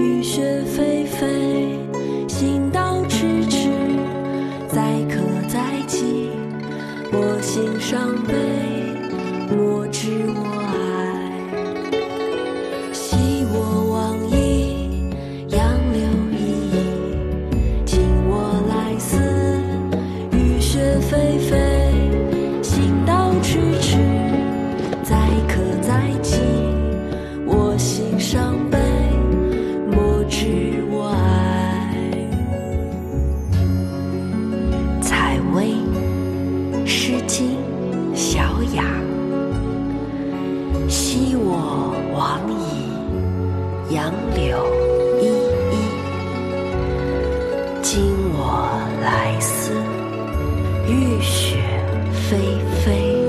雨雪霏霏，行道迟迟，载客载饥，我心伤悲，莫知我爱。昔我往矣，杨柳依依，今我来思。雨雪霏霏，之外。采薇，《诗经·小雅》。昔我往矣，杨柳依依。今我来思，雨雪霏霏。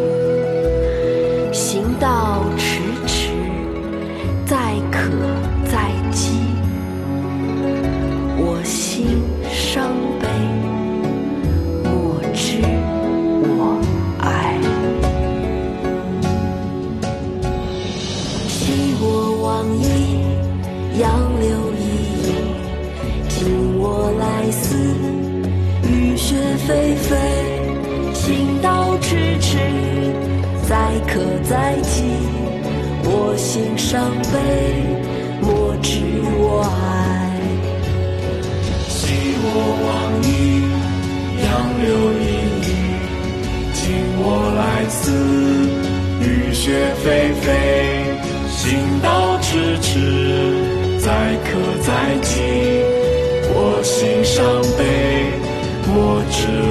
我往矣，杨柳依依，今我来思。雨雪霏霏，行道迟迟，载渴载饥，我心伤悲，莫知我爱。昔我往矣，杨柳依依。今我来思，雨雪霏霏。true.